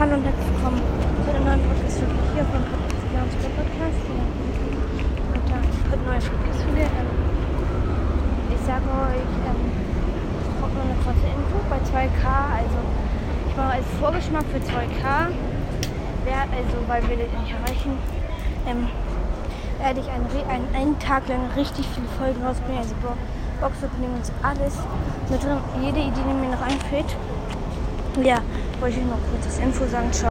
Hallo und herzlich willkommen zu einer neuen Podcast-Folge hier von Podcast. Ja. Heute eine neue Podcast-Folge. Ich sage euch ähm, auch noch eine kurze Info bei 2K. Also, ich mache als Vorgeschmack für 2K. Wer, also, weil wir das nicht erreichen, ähm, werde ich einen, einen, einen Tag lang richtig viele Folgen rausbringen. Also, Bo Box-Opening und alles. Mit jede Idee, die mir noch einfällt. Ja, wollte ich noch kurz das Info sagen. Ciao.